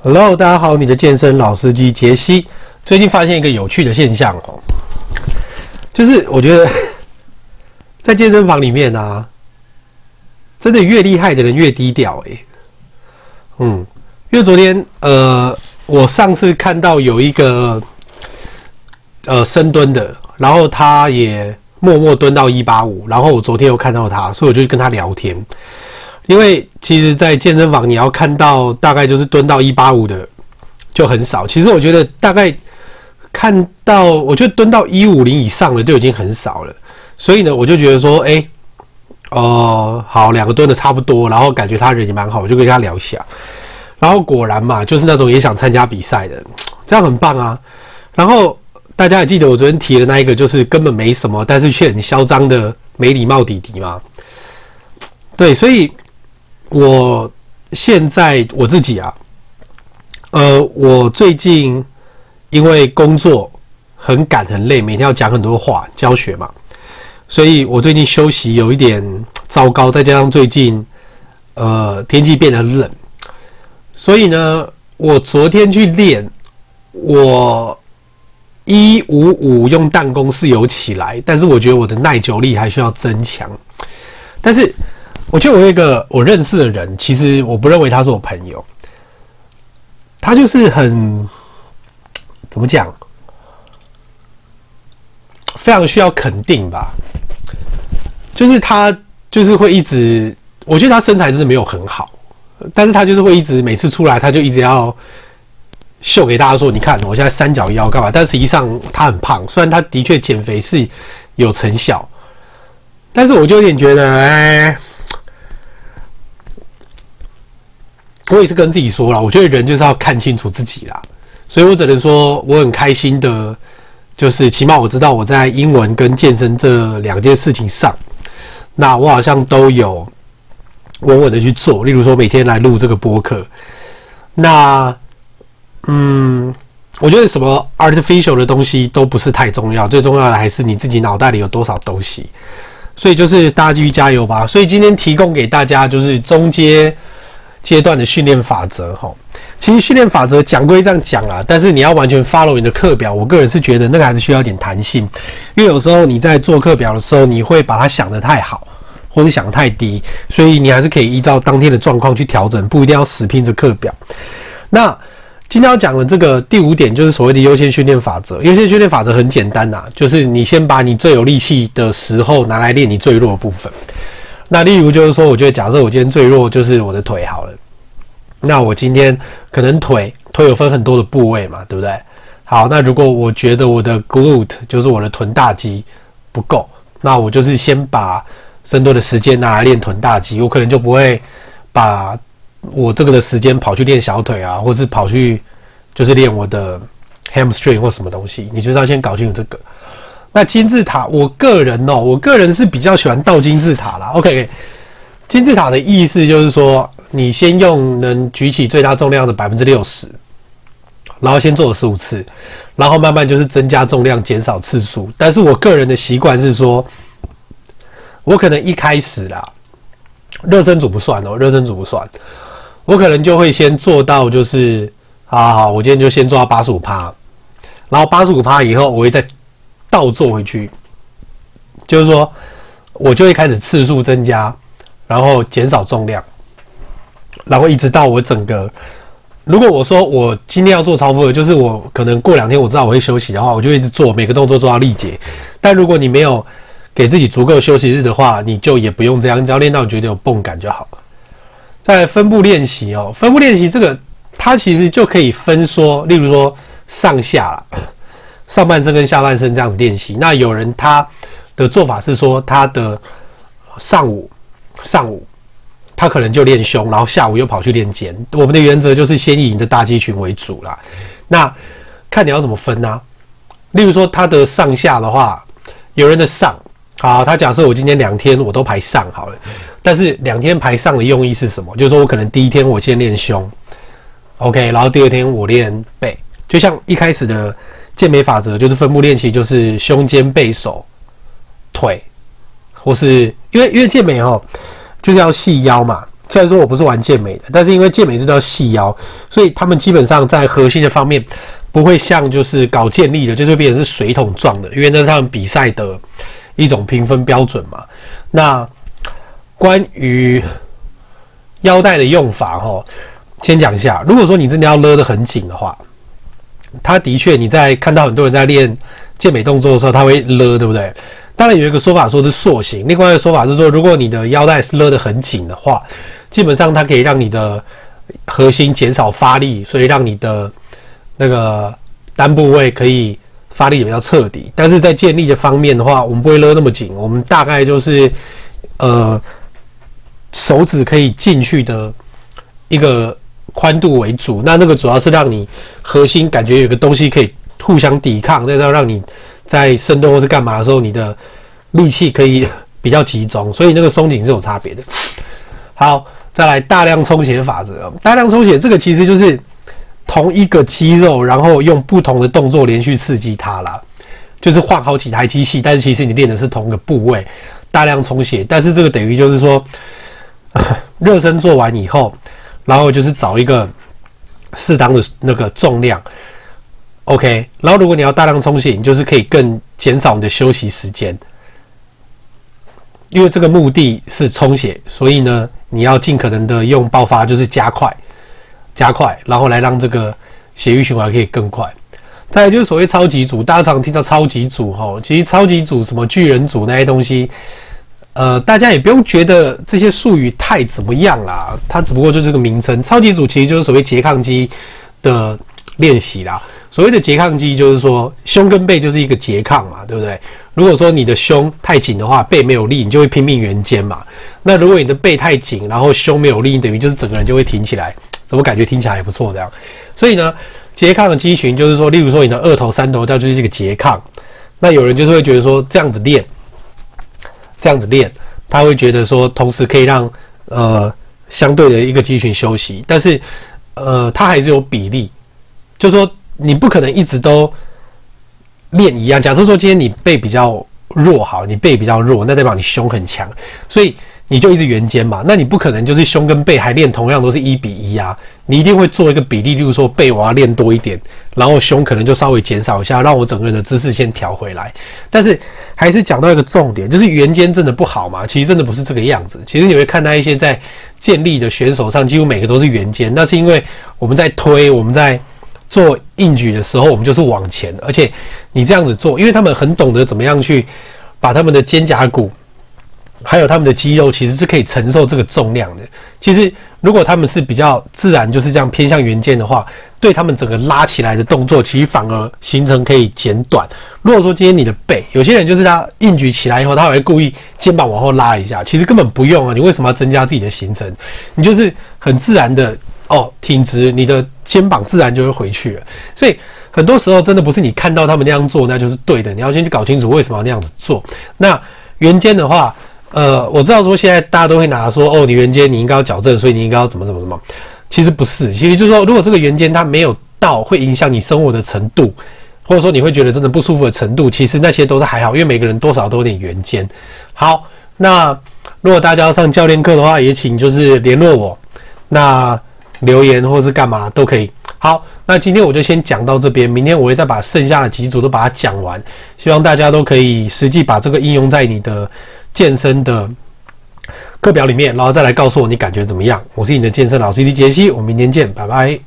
Hello，大家好，你的健身老司机杰西。最近发现一个有趣的现象哦，就是我觉得 在健身房里面啊，真的越厉害的人越低调诶。嗯，因为昨天呃，我上次看到有一个呃深蹲的，然后他也默默蹲到一八五，然后我昨天又看到他，所以我就跟他聊天。因为其实，在健身房你要看到大概就是蹲到一八五的就很少。其实我觉得大概看到，我觉得蹲到一五零以上的就已经很少了。所以呢，我就觉得说，哎，哦，好，两个蹲的差不多，然后感觉他人也蛮好，我就跟他聊一下。然后果然嘛，就是那种也想参加比赛的，这样很棒啊。然后大家也记得我昨天提的那一个，就是根本没什么，但是却很嚣张的没礼貌弟弟嘛。对，所以。我现在我自己啊，呃，我最近因为工作很赶很累，每天要讲很多话教学嘛，所以我最近休息有一点糟糕，再加上最近呃天气变得冷，所以呢，我昨天去练，我一五五用弹弓是有起来，但是我觉得我的耐久力还需要增强，但是。我觉得我有一个我认识的人，其实我不认为他是我朋友，他就是很怎么讲，非常需要肯定吧。就是他就是会一直，我觉得他身材是没有很好，但是他就是会一直每次出来，他就一直要秀给大家说，你看我现在三角腰干嘛？但实际上他很胖，虽然他的确减肥是有成效，但是我就有点觉得，哎。我也是跟自己说了，我觉得人就是要看清楚自己啦，所以我只能说我很开心的，就是起码我知道我在英文跟健身这两件事情上，那我好像都有稳稳的去做。例如说每天来录这个播客，那嗯，我觉得什么 artificial 的东西都不是太重要，最重要的还是你自己脑袋里有多少东西。所以就是大家继续加油吧。所以今天提供给大家就是中阶。阶段的训练法则，哈，其实训练法则讲归这样讲啊，但是你要完全 follow 你的课表，我个人是觉得那个还是需要点弹性，因为有时候你在做课表的时候，你会把它想得太好，或者想得太低，所以你还是可以依照当天的状况去调整，不一定要死拼着课表。那今天要讲的这个第五点，就是所谓的优先训练法则。优先训练法则很简单呐，就是你先把你最有力气的时候拿来练你最弱的部分。那例如就是说，我觉得假设我今天最弱就是我的腿好了，那我今天可能腿腿有分很多的部位嘛，对不对？好，那如果我觉得我的 glute 就是我的臀大肌不够，那我就是先把深蹲的时间拿来练臀大肌，我可能就不会把我这个的时间跑去练小腿啊，或是跑去就是练我的 hamstring 或什么东西，你就是要先搞清楚这个。那金字塔，我个人哦，我个人是比较喜欢倒金字塔啦。OK，金字塔的意思就是说，你先用能举起最大重量的百分之六十，然后先做了十五次，然后慢慢就是增加重量，减少次数。但是我个人的习惯是说，我可能一开始啦，热身组不算哦，热身组不算，我可能就会先做到就是，好好，我今天就先做到八十五趴，然后八十五趴以后，我会再。倒做回去，就是说，我就会开始次数增加，然后减少重量，然后一直到我整个。如果我说我今天要做超负荷，就是我可能过两天我知道我会休息的话，我就一直做每个动作做到力竭。但如果你没有给自己足够休息日的话，你就也不用这样，只要练到你觉得有泵感就好了。再来分步练习哦，分步练习这个它其实就可以分说，例如说上下啦。上半身跟下半身这样子练习，那有人他的做法是说，他的上午上午他可能就练胸，然后下午又跑去练肩。我们的原则就是先以你的大肌群为主啦。那看你要怎么分呢、啊？例如说他的上下的话，有人的上好，他假设我今天两天我都排上好了，但是两天排上的用意是什么？就是说我可能第一天我先练胸，OK，然后第二天我练背，就像一开始的。健美法则就是分步练习，就是胸肩背手腿，或是因为因为健美哦，就是要细腰嘛，虽然说我不是玩健美的，但是因为健美是叫细腰，所以他们基本上在核心的方面不会像就是搞健力的，就是变成是水桶状的，因为那是他们比赛的一种评分标准嘛。那关于腰带的用法，哈，先讲一下。如果说你真的要勒得很紧的话，他的确你在看到很多人在练健美动作的时候，他会勒，对不对？当然有一个说法说是塑形，另外一个说法是说，如果你的腰带是勒得很紧的话。基本上它可以让你的核心减少发力，所以让你的那个单部位可以发力比较彻底。但是在健力的方面的话，我们不会勒那么紧，我们大概就是呃手指可以进去的一个宽度为主。那那个主要是让你核心感觉有个东西可以互相抵抗，那要让你在深蹲或是干嘛的时候，你的力气可以比较集中。所以那个松紧是有差别的。好。再来大量充血法则，大量充血这个其实就是同一个肌肉，然后用不同的动作连续刺激它啦，就是换好几台机器，但是其实你练的是同一个部位，大量充血。但是这个等于就是说，热身做完以后，然后就是找一个适当的那个重量，OK。然后如果你要大量充血，你就是可以更减少你的休息时间。因为这个目的是充血，所以呢，你要尽可能的用爆发，就是加快、加快，然后来让这个血液循环可以更快。再就是所谓超级组，大家常听到超级组哈，其实超级组什么巨人组那些东西，呃，大家也不用觉得这些术语太怎么样啦，它只不过就是个名称。超级组其实就是所谓拮抗肌的练习啦。所谓的拮抗肌就是说胸跟背就是一个拮抗嘛，对不对？如果说你的胸太紧的话，背没有力，你就会拼命圆肩嘛。那如果你的背太紧，然后胸没有力，你等于就是整个人就会挺起来。怎么感觉听起来还不错这样？所以呢，拮抗的肌群就是说，例如说你的二头、三头，它就是一个拮抗。那有人就是会觉得说，这样子练，这样子练，他会觉得说，同时可以让呃相对的一个肌群休息，但是呃，他还是有比例，就说你不可能一直都。练一样，假设说今天你背比较弱，好，你背比较弱，那代表你胸很强，所以你就一直圆肩嘛。那你不可能就是胸跟背还练同样都是一比一啊，你一定会做一个比例，例如说背我要练多一点，然后胸可能就稍微减少一下，让我整个人的姿势先调回来。但是还是讲到一个重点，就是圆肩真的不好嘛？其实真的不是这个样子。其实你会看到一些在健力的选手上，几乎每个都是圆肩，那是因为我们在推，我们在。做硬举的时候，我们就是往前，而且你这样子做，因为他们很懂得怎么样去把他们的肩胛骨，还有他们的肌肉，其实是可以承受这个重量的。其实如果他们是比较自然，就是这样偏向圆肩的话，对他们整个拉起来的动作，其实反而行程可以减短。如果说今天你的背，有些人就是他硬举起来以后，他会故意肩膀往后拉一下，其实根本不用啊，你为什么要增加自己的行程？你就是很自然的。哦，挺直，你的肩膀自然就会回去了。所以很多时候真的不是你看到他们那样做，那就是对的。你要先去搞清楚为什么要那样子做。那圆肩的话，呃，我知道说现在大家都会拿说，哦，你圆肩你应该要矫正，所以你应该要怎么怎么怎么。其实不是，其实就是说，如果这个圆肩它没有到会影响你生活的程度，或者说你会觉得真的不舒服的程度，其实那些都是还好，因为每个人多少都有点圆肩。好，那如果大家要上教练课的话，也请就是联络我。那留言或是干嘛都可以。好，那今天我就先讲到这边，明天我会再把剩下的几组都把它讲完。希望大家都可以实际把这个应用在你的健身的课表里面，然后再来告诉我你感觉怎么样。我是你的健身老师李杰西，我们明天见，拜拜。